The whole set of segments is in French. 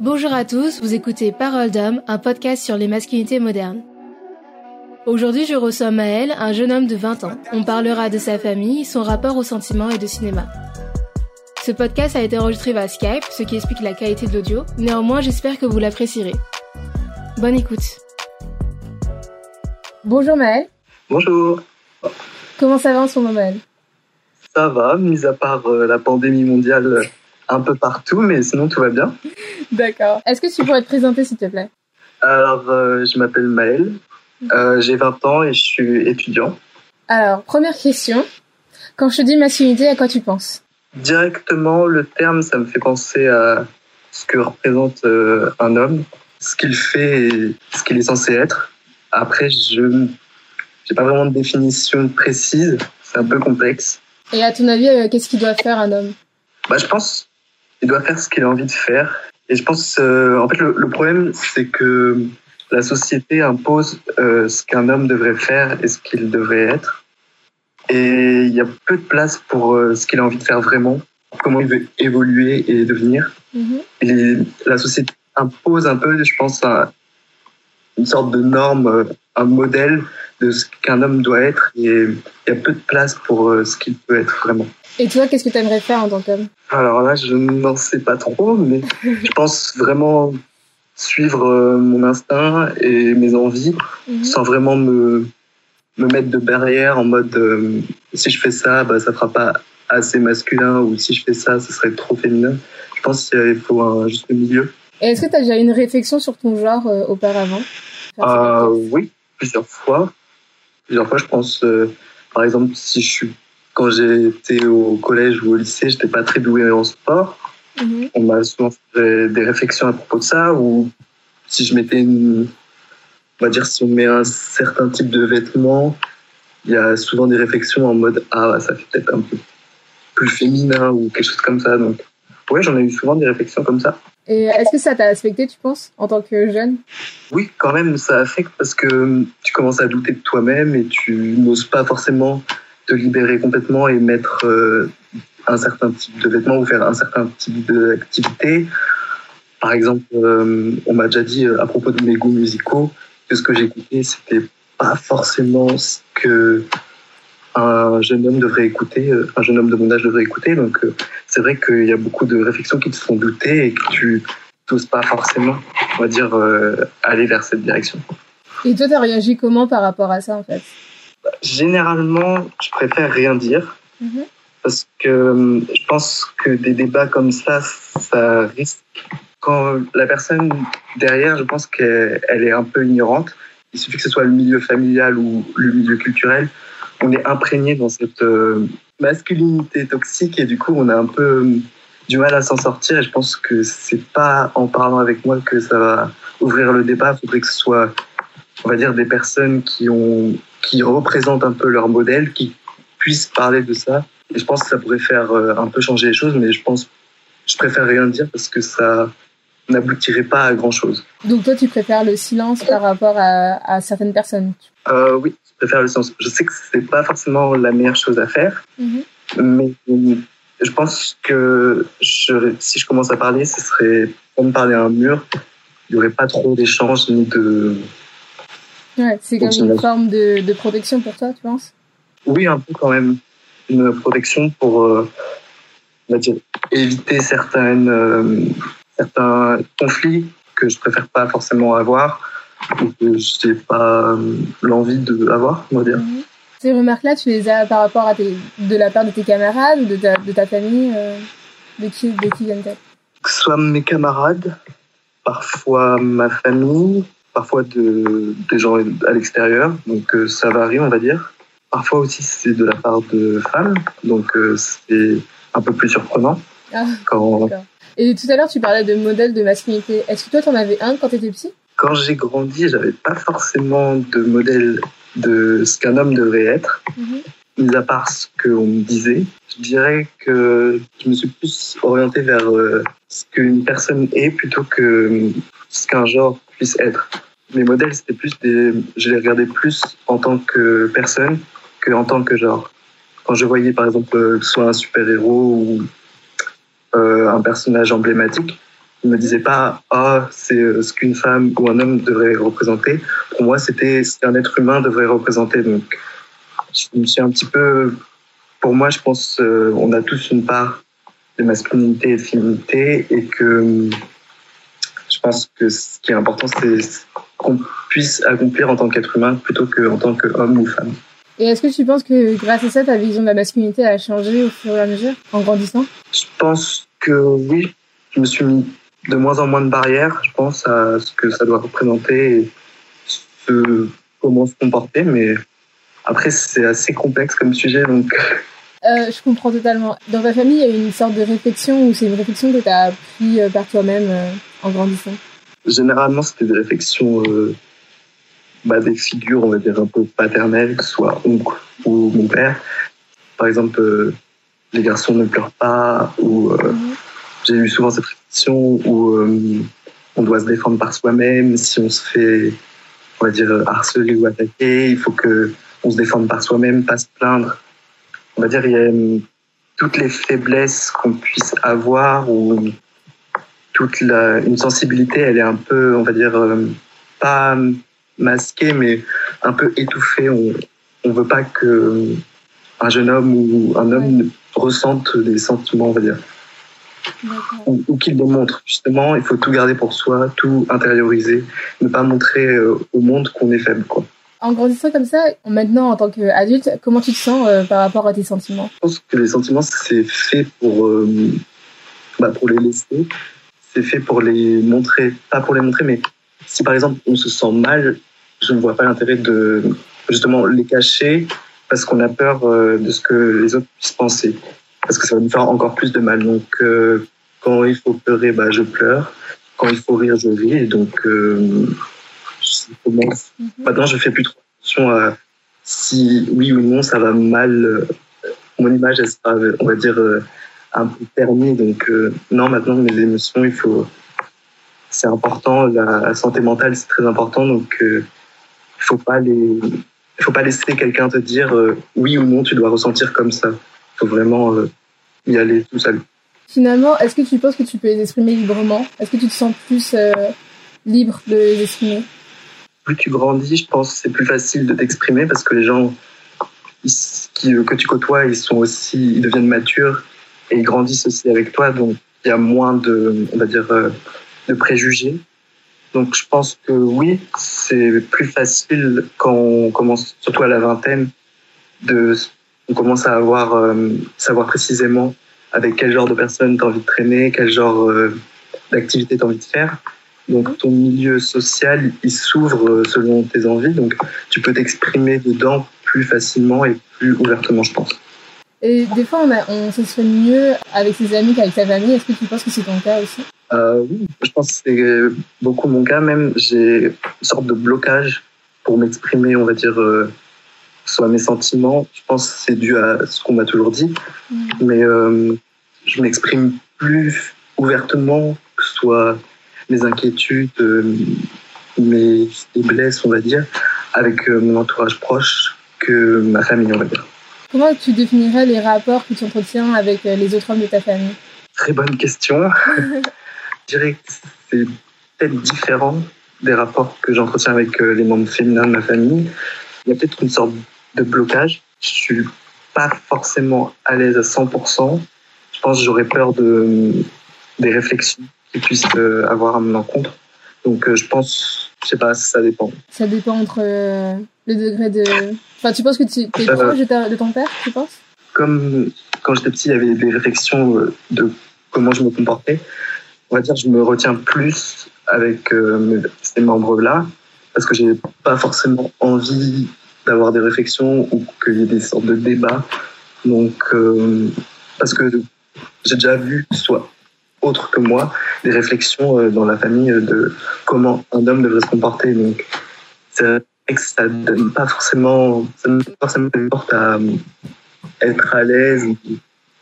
Bonjour à tous, vous écoutez Parole d'homme, un podcast sur les masculinités modernes. Aujourd'hui, je reçois Maël, un jeune homme de 20 ans. On parlera de sa famille, son rapport au sentiment et de cinéma. Ce podcast a été enregistré via Skype, ce qui explique la qualité de l'audio. Néanmoins, j'espère que vous l'apprécierez. Bonne écoute. Bonjour Maël. Bonjour. Comment ça va en ce moment Maël Ça va, mis à part euh, la pandémie mondiale euh, un peu partout, mais sinon tout va bien. D'accord. Est-ce que tu pourrais te présenter s'il te plaît? Alors, euh, je m'appelle Maël, euh, j'ai 20 ans et je suis étudiant. Alors, première question. Quand je te dis masculinité, à quoi tu penses? Directement, le terme, ça me fait penser à ce que représente euh, un homme, ce qu'il fait et ce qu'il est censé être. Après, je n'ai pas vraiment de définition précise, c'est un peu complexe. Et à ton avis, euh, qu'est-ce qu'il doit faire un homme? Bah, je pense qu'il doit faire ce qu'il a envie de faire. Et je pense, euh, en fait, le, le problème, c'est que la société impose euh, ce qu'un homme devrait faire et ce qu'il devrait être. Et il y a peu de place pour euh, ce qu'il a envie de faire vraiment, comment il veut évoluer et devenir. Mhm. Et la société impose un peu, je pense, un- une sorte de norme, euh, un modèle de ce qu'un homme doit être. Et il y a peu de place pour euh, ce qu'il peut être vraiment. Et toi, qu'est-ce que tu aimerais faire en tant qu'homme? Alors là, je n'en sais pas trop, mais je pense vraiment suivre euh, mon instinct et mes envies Mhm. sans vraiment me, me mettre de barrière en mode euh, si je fais ça, bah, ça fera pas assez masculin ou si je fais ça, ce serait trop féminin. Je pense qu'il faut un juste milieu. Est-ce que tu as déjà eu une réflexion sur ton genre euh, auparavant? Euh, oui, plusieurs fois. Plusieurs fois, je pense, par exemple, si je suis quand j'étais au collège ou au lycée, j'étais pas très doué en sport. Mhm. on m'a souvent fait des réflexions à propos de ça, ou si je mettais une, on va dire si on met un certain type de vêtements, il y a souvent des réflexions en mode ah ça fait peut-être un peu plus féminin ou quelque chose comme ça. Donc ouais, j'en ai eu souvent des réflexions comme ça. Et est-ce que ça t'a affecté, tu penses, en tant que jeune? Oui, quand même, ça affecte parce que tu commences à douter de toi-même et tu n'oses pas forcément te libérer complètement et mettre euh, un certain type de vêtements ou faire un certain type d'activité. Par exemple, euh, on m'a déjà dit euh, à propos de mes goûts musicaux que ce que j'écoutais, c'était pas forcément ce que un jeune homme devrait écouter, un jeune homme de mon âge devrait écouter. Donc, c'est vrai qu'il y a beaucoup de réflexions qui te font douter et que tu n'oses pas forcément, on va dire, aller vers cette direction. Et toi, t'as réagi comment par rapport à ça, en fait? Généralement, je préfère rien dire Mhm. parce que euh, je pense que des débats comme ça, ça risque. Quand la personne derrière, je pense qu'elle elle est un peu ignorante. Il suffit que ce soit le milieu familial ou le milieu culturel, on est imprégné dans cette euh, masculinité toxique et du coup, on a un peu euh, du mal à s'en sortir. Et je pense que c'est pas en parlant avec moi que ça va ouvrir le débat. Il faudrait que ce soit, on va dire, des personnes qui ont qui représentent un peu leur modèle, qui puissent parler de ça. Et je pense que ça pourrait faire euh, un peu changer les choses, mais je pense, je préfère rien dire parce que ça n'aboutirait pas à grand chose. Donc toi, tu préfères le silence par rapport à, à certaines personnes? Euh, oui, je préfère le sens. Je sais que c'est pas forcément la meilleure chose à faire, Mhm. mais je pense que je- si je commence à parler, ce serait comme parler à un mur. Il n'y aurait pas trop d'échanges ni de. Ouais, c'est comme une forme de, de protection pour toi, tu penses? Oui, un peu quand même une protection pour, euh, on va dire, éviter certaines, euh, certains conflits que je préfère pas forcément avoir ou que j'ai pas euh, l'envie de avoir, on va dire. Mhm. Ces remarques-là, tu les as par rapport à tes, de la part de tes camarades ou de ta, de ta famille De qui, de qui viennent-elles? Que ce soit mes camarades, parfois ma famille, parfois de, des gens à l'extérieur, donc euh, ça varie, on va dire. Parfois aussi c'est de la part de femmes, donc euh, c'est un peu plus surprenant Ah, quand. Et tout à l'heure, tu parlais de modèle de masculinité. Est-ce que toi, t'en avais un quand t'étais petit quand j'ai grandi, j'avais pas forcément de modèle de ce qu'un homme devrait être, Mhm. mis à part ce qu'on me disait. Je dirais que je me suis plus orienté vers euh, ce qu'une personne est plutôt que ce qu'un genre puisse être. Mes modèles, c'était plus des, je les regardais plus en tant que personne que en tant que genre. Quand je voyais par exemple euh, soit un super héros ou euh, un personnage emblématique, Je me disais pas, ah, c'est ce qu'une femme ou un homme devrait représenter. Pour moi, c'était ce qu'un être humain devrait représenter. Donc, je me suis un petit peu, pour moi, je pense, on a tous une part de masculinité et de féminité et que je pense que ce qui est important, c'est qu'on puisse accomplir en tant qu'être humain plutôt qu'en tant qu'homme ou femme. Et est-ce que tu penses que grâce à ça, ta vision de la masculinité a changé au fur et à mesure en grandissant? Je pense que oui. Je me suis mis de moins en moins de barrières, je pense, à ce que ça doit représenter et ce, comment se comporter. Mais après, c'est assez complexe comme sujet, donc euh, je comprends totalement. Dans ta famille, il y a une sorte de réflexion ou c'est une réflexion que tu as appris euh, par toi-même euh, en grandissant? Généralement, c'était des réflexions, bah, des figures, on va dire, un peu paternelles, que ce soit oncle ou mon père. Par exemple, les garçons ne pleurent pas, ou mhm. j'ai eu souvent cette réflexion où on doit se défendre par soi-même. Si on se fait, on va dire, harceler ou attaquer, il faut que on se défende par soi-même, pas se plaindre on va dire, il y a toutes les faiblesses qu'on puisse avoir ou toute la, une sensibilité, elle est un peu, on va dire, euh, pas masquée, mais un peu étouffée. On ne veut pas que un jeune homme ou un homme ressente des sentiments, on va dire. Ou, ou qu'il montre. Justement, il faut tout garder pour soi, tout intérioriser, ne pas montrer euh, au monde qu'on est faible. Quoi. En grandissant comme ça, maintenant en tant qu'adulte, comment tu te sens euh, par rapport à tes sentiments? Je pense que les sentiments, c'est fait pour, euh, bah, pour les laisser. C'est fait pour les montrer. Pas pour les montrer, mais si par exemple on se sent mal, je ne vois pas l'intérêt de justement les cacher parce qu'on a peur euh, de ce que les autres puissent penser. Parce que ça va nous faire encore plus de mal. Donc quand il faut pleurer, bah, je pleure. Quand il faut rire, je ris. Et donc Mhm. Maintenant, je fais plus trop attention à si oui ou non ça va mal. Euh, mon image, elle sera, on va dire, euh, un peu permis. Donc, euh, non, maintenant, mes émotions, il faut. C'est important. La santé mentale, c'est très important. Donc, il faut pas les. Faut pas laisser quelqu'un te dire oui ou non, tu dois ressentir comme ça. Il faut vraiment y aller tout seul. Finalement, est-ce que tu penses que tu peux les exprimer librement? Est-ce que tu te sens plus libre de les exprimer? Plus tu grandis, je pense c'est plus facile de t'exprimer parce que les gens qui, que tu côtoies, ils sont aussi, ils deviennent matures et ils grandissent aussi avec toi, donc il y a moins de, on va dire, euh, de préjugés. Donc je pense que oui, c'est plus facile quand on commence, surtout à la vingtaine, de, on commence à avoir, euh, savoir précisément avec quel genre de personne tu as envie de traîner, quel genre euh, d'activité tu as envie de faire. Donc ton milieu social, il s'ouvre euh, selon tes envies, donc tu peux t'exprimer dedans plus facilement et plus ouvertement, je pense. Et des fois, on, a, on s'exprime mieux avec ses amis qu'avec sa famille. Est-ce que tu penses que c'est ton cas aussi? Euh, Oui, je pense que c'est beaucoup mon cas. Même, j'ai une sorte de blocage pour m'exprimer, on va dire, euh, soit mes sentiments. Je pense que c'est dû à ce qu'on m'a toujours dit. Mm. Mais euh, je m'exprime plus ouvertement, que ce soit mes inquiétudes, euh, mes faiblesses, on va dire, avec euh, mon entourage proche que ma famille, on va dire. Comment tu définirais les rapports que tu entretiens avec euh, les autres hommes de ta famille? Très bonne question. Je dirais que c'est peut-être différent des rapports que j'entretiens avec les membres féminins de ma famille. Il y a peut-être une sorte de blocage. Je suis pas forcément à l'aise à 100%. Je pense que j'aurais peur de, des réflexions qui puissent euh, avoir à mon encontre. Donc euh, je pense, je sais pas, ça dépend. Ça dépend entre euh, le degré de. Enfin, tu penses que tu es proche de, ton père, tu penses? Comme quand j'étais petit, il y avait des réflexions de comment je me comportais. On va dire, je me retiens plus avec ces membres-là parce que j'ai pas forcément envie d'avoir des réflexions ou qu'il y ait des sortes de débats. Donc, parce que j'ai déjà vu soit autre que moi des réflexions euh, dans la famille euh, de comment un homme devrait se comporter. Donc, c'est vrai que ça donne pas forcément, ça ne pas forcément à euh, être à l'aise,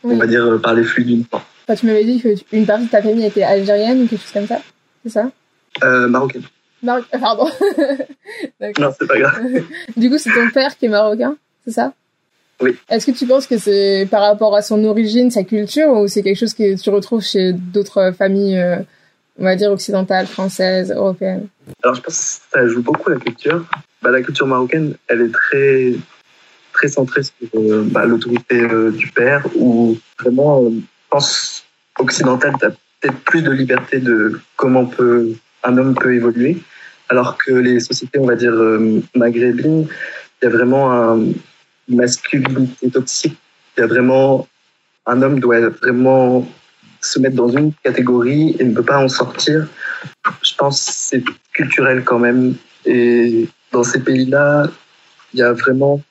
on va dire, parler fluidement. Enfin, tu m'avais dit qu'une partie de ta famille était algérienne ou quelque chose comme ça, c'est ça? Euh, Marocaine. Pardon. non, c'est pas grave. du coup, c'est ton père qui est marocain, c'est ça? Oui. Est-ce que tu penses que c'est par rapport à son origine, sa culture, ou c'est quelque chose que tu retrouves chez d'autres familles euh, on va dire occidentale, française, européenne Alors je pense que ça joue beaucoup la culture. Bah, la culture marocaine, elle est très très centrée sur euh, bah, l'autorité euh, du père, ou vraiment, euh, pense occidentale, tu peut-être plus de liberté de comment peut un homme peut évoluer, alors que les sociétés, on va dire maghrébines, il y a vraiment un, une masculinité toxique. Il y a vraiment un homme doit vraiment se mettre dans une catégorie et ne peut pas en sortir. Je pense c'est culturel quand même. Et dans ces pays-là, il y a vraiment,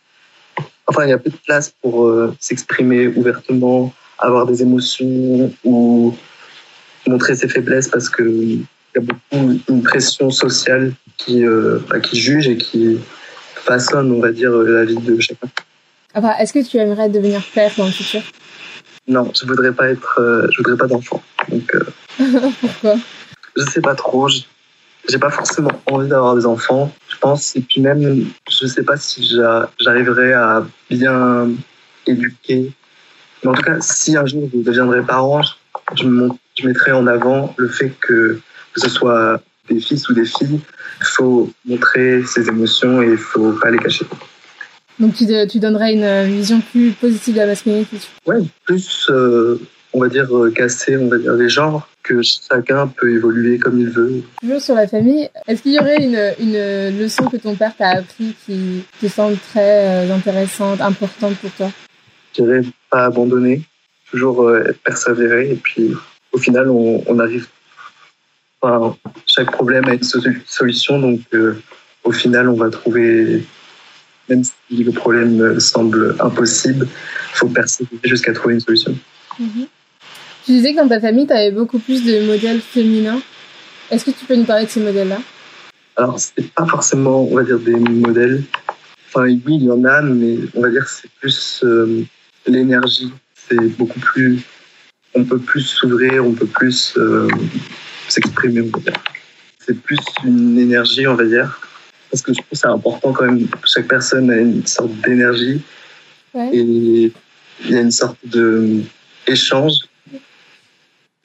enfin, il y a peu de place pour euh, s'exprimer ouvertement, avoir des émotions ou montrer ses faiblesses parce que il y a beaucoup une pression sociale qui, euh, bah, qui juge et qui façonne, on va dire, la vie de chacun. Enfin, est-ce que tu aimerais devenir père dans le futur? Non, je voudrais pas être, euh, je voudrais pas d'enfant. Donc, euh, pourquoi? Je sais pas trop. J'ai pas forcément envie d'avoir des enfants. Je pense et puis même, je sais pas si j'arriverai à bien éduquer. Mais en tout cas, si un jour je deviendrai parent, je, mettrai en avant le fait que que ce soit des fils ou des filles, il faut montrer ses émotions et il faut pas les cacher. Donc tu, tu donnerais une vision plus positive de la masculinité Ouais, plus, euh, on va dire, euh, casser, on va dire, les genres, que chacun peut évoluer comme il veut. Toujours sur la famille, est-ce qu'il y aurait une, une leçon que ton père t'a appris qui te semble très euh, intéressante, importante pour toi? Je dirais pas abandonner, toujours être persévéré, et puis au final, on, on arrive. Enfin, chaque problème a une solution, donc au final, on va trouver même si le problème semble impossible, il faut persévérer jusqu'à trouver une solution. Mhm. Tu disais que dans ta famille, tu avais beaucoup plus de modèles féminins. Est-ce que tu peux nous parler de ces modèles-là? Alors, ce n'est pas forcément, on va dire, des modèles. Enfin, oui, il y en a, mais on va dire c'est plus euh, l'énergie. C'est beaucoup plus. On peut plus s'ouvrir, on peut plus euh, s'exprimer, on va dire. C'est plus une énergie, on va dire, parce que je trouve que c'est important quand même. Chaque personne a une sorte d'énergie et il y a une sorte de échange.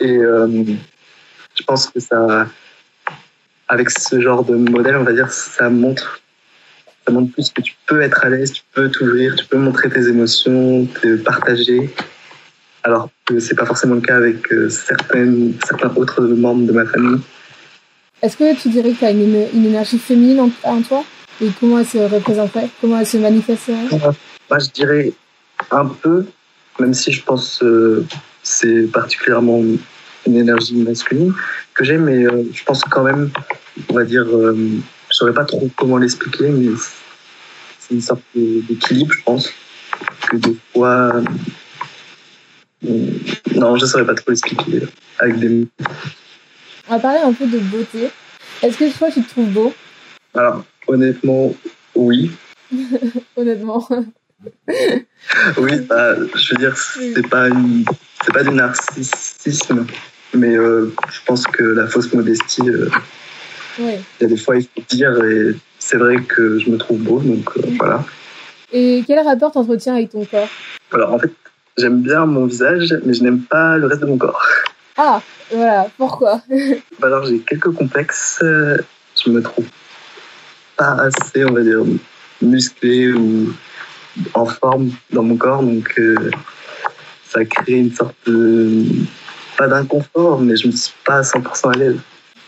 Et euh, je pense que ça, avec ce genre de modèle, on va dire, ça montre, ça montre plus que tu peux être à l'aise, tu peux t'ouvrir, tu peux montrer tes émotions, te partager. Alors que c'est pas forcément le cas avec euh, certaines, certains autres membres de ma famille. Est-ce que tu dirais que tu as une, énergie féminine en, toi? Et comment elle se représenterait? Comment elle se manifesterait? Moi, je dirais un peu, même si je pense que euh, c'est particulièrement une énergie masculine que j'ai, mais euh, je pense quand même, on va dire, euh, je saurais pas trop comment l'expliquer, mais c'est une sorte d'équilibre, je pense, que des fois, non, je saurais pas trop l'expliquer avec des on va parler un peu de beauté. Est-ce que toi, tu te trouves beau? Alors, honnêtement, oui. honnêtement. Oui, bah, je veux dire, c'est pas c'est pas du narcissisme, mais euh, je pense que la fausse modestie, euh, il y a des fois il faut dire et c'est vrai que je me trouve beau, donc euh, voilà. Et quel rapport t'entretiens avec ton corps? Alors en fait, j'aime bien mon visage, mais je n'aime pas le reste de mon corps. Ah, voilà, pourquoi? Bah Alors j'ai quelques complexes. Je me trouve pas assez, on va dire, musclé ou en forme dans mon corps, donc euh, ça crée une sorte de pas d'inconfort, mais je me suis pas à 100% à l'aise.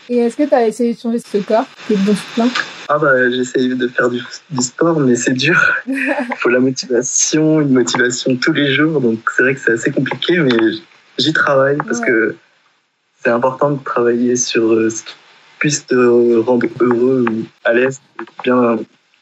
Et est-ce que tu as essayé de changer ce corps qui est plein? Ah bah j'essaye de faire du, sport, mais c'est dur. Il faut la motivation, une motivation tous les jours, donc c'est vrai que c'est assez compliqué, mais j'y travaille parce que c'est important de travailler sur euh, ce qui puisse te rendre heureux ou à l'aise, bien,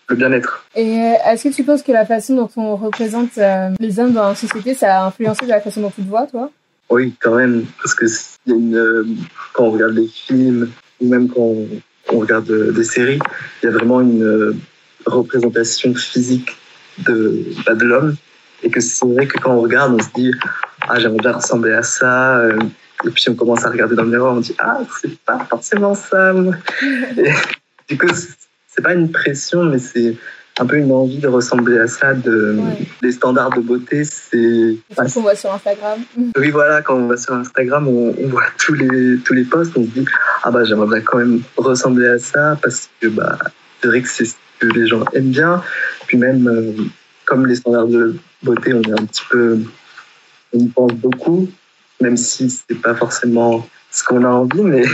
le bien-être. Et euh, est-ce que tu penses que la façon dont on représente euh, les hommes dans la société, ça a influencé la façon dont tu te vois, toi? Oui, quand même, parce que une, quand on regarde des films ou même quand on, regarde des séries, il y a vraiment une représentation physique de, bah, de l'homme et que c'est vrai que quand on regarde, on se dit ah j'aimerais bien ressembler à ça et puis on commence à regarder dans le miroir, on dit ah c'est pas forcément ça. du coup c'est pas une pression, mais c'est un peu une envie de ressembler à ça. De, Les standards de beauté, c'est. Ce qu'on voit sur Instagram. Oui, voilà, quand on va sur Instagram, on, voit tous les, tous les posts, on se dit Ah bah j'aimerais quand même ressembler à ça parce que bah, c'est vrai que c'est ce que les gens aiment bien. Puis même, euh, comme les standards de beauté, on est un petit peu. On y pense beaucoup, même si c'est pas forcément ce qu'on a envie, mais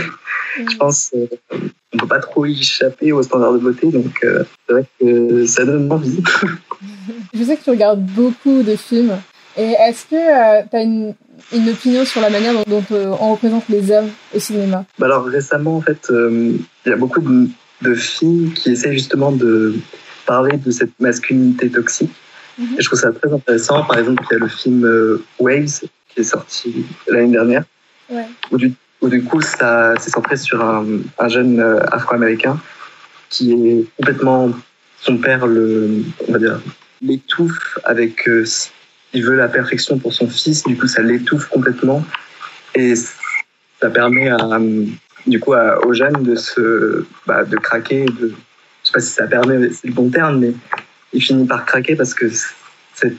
je pense qu'on euh, ne peut pas trop y échapper aux standards de beauté, donc euh, c'est vrai que ça donne envie. je sais que tu regardes beaucoup de films. Et est-ce que euh, tu as une, une, opinion sur la manière dont, on représente les hommes au cinéma? Bah Alors récemment, en fait, il y a beaucoup de, films qui essaient justement de parler de cette masculinité toxique. Mhm. Et je trouve ça très intéressant. Par exemple, il y a le film Waves qui est sorti l'année dernière, ouais. où du où du coup, ça s'est centré sur un, un jeune euh, afro-américain qui est complètement son père le, on va dire, l'étouffe avec, euh, il veut la perfection pour son fils, du coup, ça l'étouffe complètement. Et ça permet à, du coup, à, aux de se, bah, de craquer, de, je sais pas si ça permet, c'est le bon terme, mais il finit par craquer parce que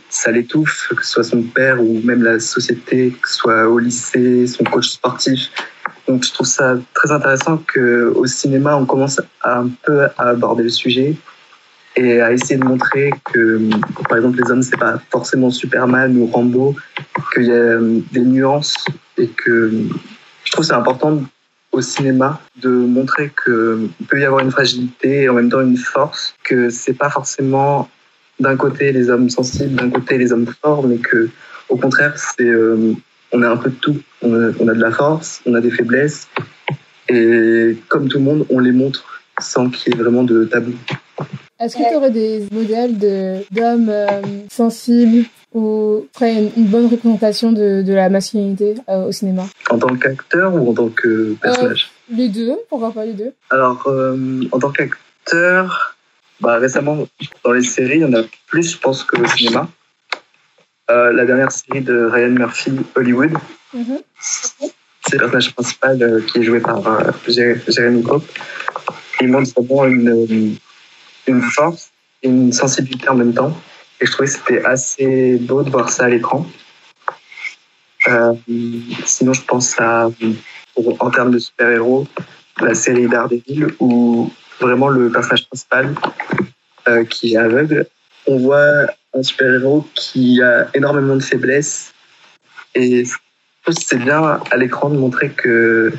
ça l'étouffe, que ce soit son père ou même la société, que ce soit au lycée, son coach sportif. Donc je trouve ça très intéressant qu'au cinéma, on commence un peu à aborder le sujet et à essayer de montrer que, par exemple, les hommes, c'est pas forcément Superman ou Rambo, qu'il y a des nuances et que je trouve c'est important au cinéma de montrer qu'il peut y avoir une fragilité et en même temps une force, que c'est pas forcément d'un côté les hommes sensibles, d'un côté les hommes forts, mais que au contraire, c'est euh, on a un peu de tout. On a, de la force, on a des faiblesses, et comme tout le monde, on les montre sans qu'il y ait vraiment de tabou. Est-ce que tu aurais des modèles d'hommes euh, sensibles ou ferait une, bonne représentation de, de la masculinité euh, au cinéma? En tant qu'acteur ou en tant que personnage? Les deux, pourquoi pas les deux? Alors, en tant qu'acteur, bah, récemment, dans les séries, il y en a plus, je pense, qu'au cinéma. Euh, la dernière série de Ryan Murphy, Hollywood, mm-hmm. c'est le personnage principal euh, qui est joué par euh, Jeremy Cope. Il montre vraiment une, une force et une sensibilité en même temps. Et je trouvais que c'était assez beau de voir ça à l'écran. sinon, je pense à, en termes de super-héros, la série Daredevil, où vraiment le personnage principal euh, qui est aveugle. On voit un super-héros qui a énormément de faiblesses et c'est bien à l'écran de montrer que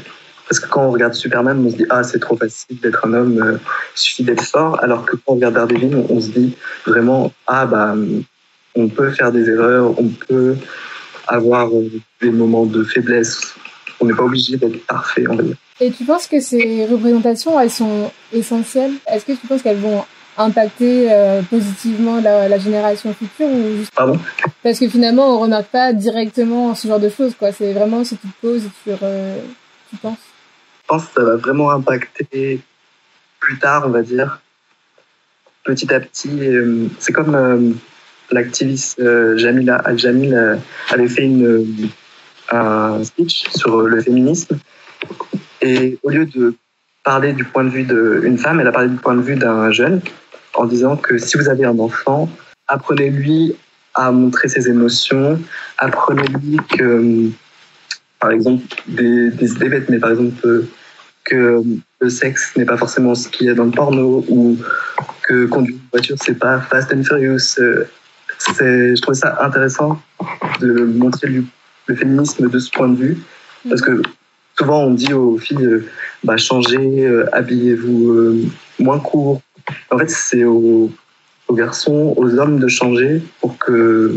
parce que quand on regarde Superman, on se dit ah c'est trop facile d'être un homme, euh, il suffit d'être fort. Alors que quand on regarde Daredevil, on, se dit vraiment ah bah on peut faire des erreurs, on peut avoir des moments de faiblesse. On n'est pas obligé d'être parfait, on va dire. Et tu penses que ces représentations, elles sont essentielles? Est-ce que tu penses qu'elles vont impacter euh, positivement la, génération future ou juste... Pardon? Parce que finalement, on remarque pas directement ce genre de choses, quoi. C'est vraiment si tu te poses sur, euh, tu penses? Je pense que ça va vraiment impacter plus tard, on va dire. Petit à petit, euh, c'est comme l'activiste Jamila Al-Jamil avait fait une, un speech sur le féminisme et au lieu de parler du point de vue d'une femme, elle a parlé du point de vue d'un jeune en disant que si vous avez un enfant, apprenez-lui à montrer ses émotions, apprenez-lui que, par exemple, des, des bêtes, mais par exemple, que le sexe n'est pas forcément ce qu'il y a dans le porno ou que conduire une voiture, c'est pas fast and furious. Je trouve ça intéressant de montrer le féminisme de ce point de vue parce que souvent on dit aux filles, euh, bah, changez, euh, habillez-vous euh, moins court. En fait, c'est aux, garçons, aux hommes de changer pour que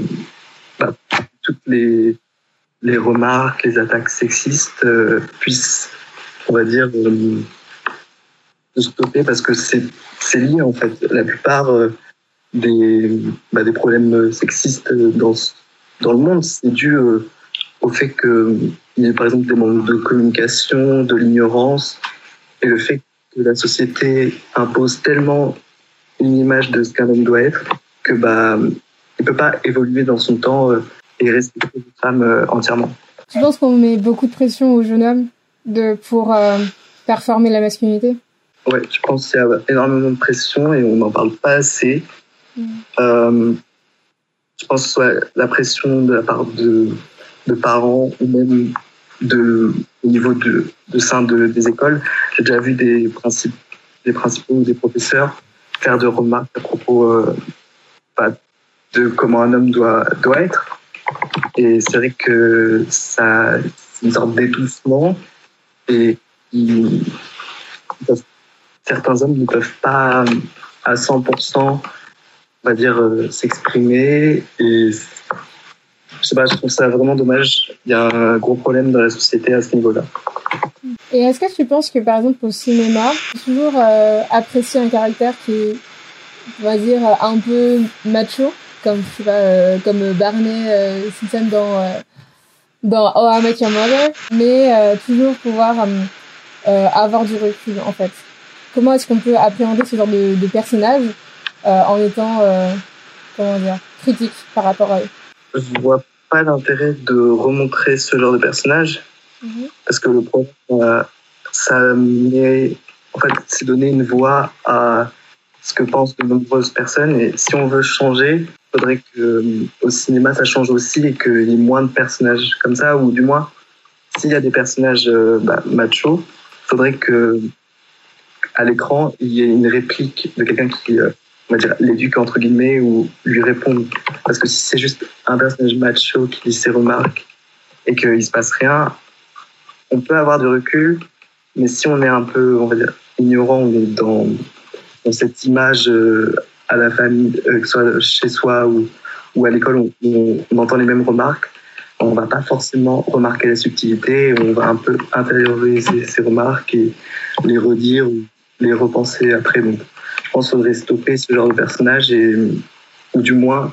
bah, toutes les, remarques, les attaques sexistes puissent, on va dire, se stopper parce que c'est lié en fait. La plupart des, bah, des problèmes sexistes dans, le monde, c'est dû au fait qu'il y ait par exemple des manques de communication, de l'ignorance, et le fait que la société impose tellement une image de ce qu'un homme doit être que bah il peut pas évoluer dans son temps euh, et respecter une femme euh, entièrement. Tu penses qu'on met beaucoup de pression aux jeunes hommes de pour euh, performer la masculinité? Ouais, je pense qu'il y a énormément de pression et on n'en parle pas assez. Mm. Euh, je pense ouais, la pression de la part de, de parents ou même de, au niveau de, de sein de, des écoles. J'ai déjà vu des, principes, des principaux ou des professeurs faire de remarques à propos euh, bah, de comment un homme doit, doit être. Et c'est vrai que ça, c'est une sorte d'étouffement et certains hommes ne peuvent pas à 100%, on va dire, euh, s'exprimer. Et je sais pas, je trouve ça vraiment dommage. Il y a un gros problème dans la société à ce niveau-là. Et est-ce que tu penses que, par exemple, au cinéma, toujours euh, apprécier un caractère qui est, on va dire, un peu macho, comme, je sais pas, euh, comme Barney euh, Simpson dans, dans Oh, I Met Your Mother, mais toujours pouvoir avoir du recul, en fait comment est-ce qu'on peut appréhender ce genre de, de personnage euh, en étant euh, comment dire critique par rapport à eux? Je vois pas l'intérêt de remontrer ce genre de personnage mhm. parce que le problème, euh, ça met, en fait, c'est donner une voix à ce que pensent de nombreuses personnes et si on veut changer, il faudrait que au cinéma ça change aussi et qu'il y ait moins de personnages comme ça ou du moins s'il y a des personnages bah, machos, il faudrait que à l'écran, il y a une réplique de quelqu'un qui, euh, on va dire, l'éduque entre guillemets ou lui répond. Parce que si c'est juste un personnage macho qui dit ses remarques et qu'il se passe rien, on peut avoir du recul, mais si on est un peu, on va dire, ignorant, on est dans, cette image euh, à la famille, euh, que ce soit chez soi ou, ou à l'école, on, on, entend les mêmes remarques, on va pas forcément remarquer la subtilité, on va un peu intérioriser ces remarques et les redire ou les repenser après. Pense qu'il faudrait stopper ce genre de personnage et, ou du moins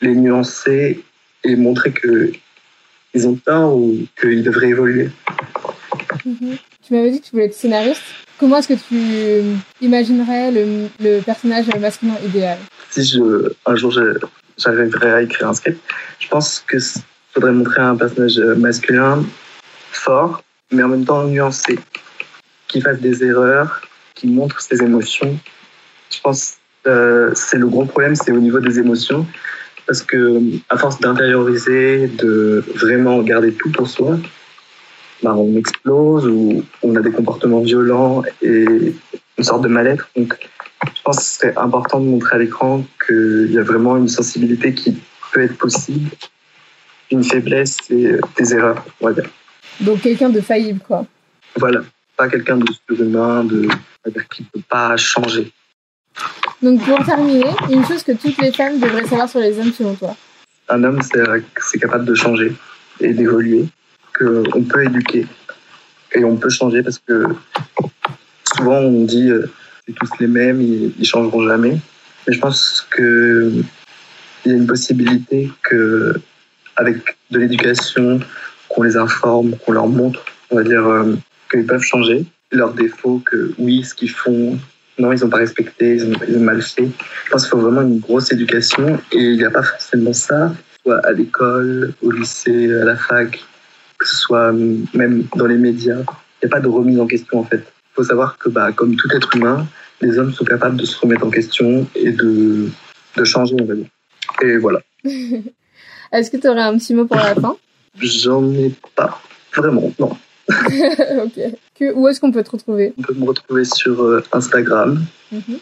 les nuancer et montrer que ils ont tort ou qu'ils devraient évoluer. Mhm. Tu m'avais dit que tu voulais être scénariste. Comment est-ce que tu imaginerais le, le, personnage masculin idéal? Si je, un jour j'arriverais à écrire un script, je pense que faudrait montrer un personnage masculin fort, mais en même temps nuancé, qui fasse des erreurs, qui montre ses émotions. Je pense que euh, c'est le gros problème, c'est au niveau des émotions. Parce que à force d'intérioriser, de vraiment garder tout pour soi, bah, on explose ou on a des comportements violents et une sorte de mal-être. Donc, je pense que c'est important de montrer à l'écran qu'il y a vraiment une sensibilité qui peut être possible, une faiblesse et des erreurs, on va dire. Donc quelqu'un de faillible, quoi. Voilà, pas quelqu'un de surhumain, de qu'il ne peut pas changer. Donc pour terminer, une chose que toutes les femmes devraient savoir sur les hommes selon toi Un homme, c'est capable de changer et d'évoluer, qu'on peut éduquer et on peut changer parce que souvent on dit euh, c'est tous les mêmes, ils, changeront jamais. Mais je pense qu'il y a une possibilité que avec de l'éducation, qu'on les informe, qu'on leur montre, on va dire euh, qu'ils peuvent changer leurs défauts, que oui, ce qu'ils font, non, ils n'ont pas respecté, ils ont, mal fait. Je pense qu'il faut vraiment une grosse éducation et il n'y a pas forcément ça, soit à l'école, au lycée, à la fac, que ce soit même dans les médias. Il n'y a pas de remise en question en fait. Il faut savoir que bah, comme tout être humain, les hommes sont capables de se remettre en question et de, de changer, on va dire. Et voilà. Est-ce que tu aurais un petit mot pour la fin? J'en ai pas. Vraiment, non. ok. Que, où est-ce qu'on peut te retrouver On peut me retrouver sur euh, Instagram, mm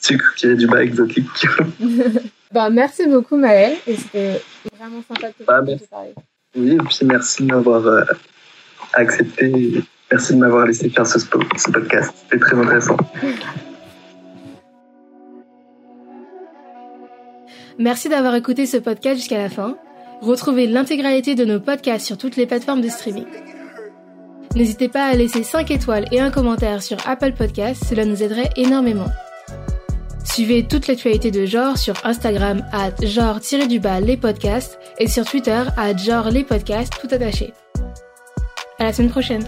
sucre du bas exotique. bah, merci beaucoup Maëlle, et c'était vraiment sympa de te bah, parler. Oui, et puis merci de m'avoir euh, accepté, merci de m'avoir laissé faire ce, ce podcast, c'était très intéressant. Merci d'avoir écouté ce podcast jusqu'à la fin. Retrouvez l'intégralité de nos podcasts sur toutes les plateformes de streaming. N'hésitez pas à laisser 5 étoiles et un commentaire sur Apple Podcasts, cela nous aiderait énormément. Suivez toute l'actualité de genre sur Instagram à genre-du-bas les podcasts et sur Twitter à genre les podcasts tout attaché. À la semaine prochaine!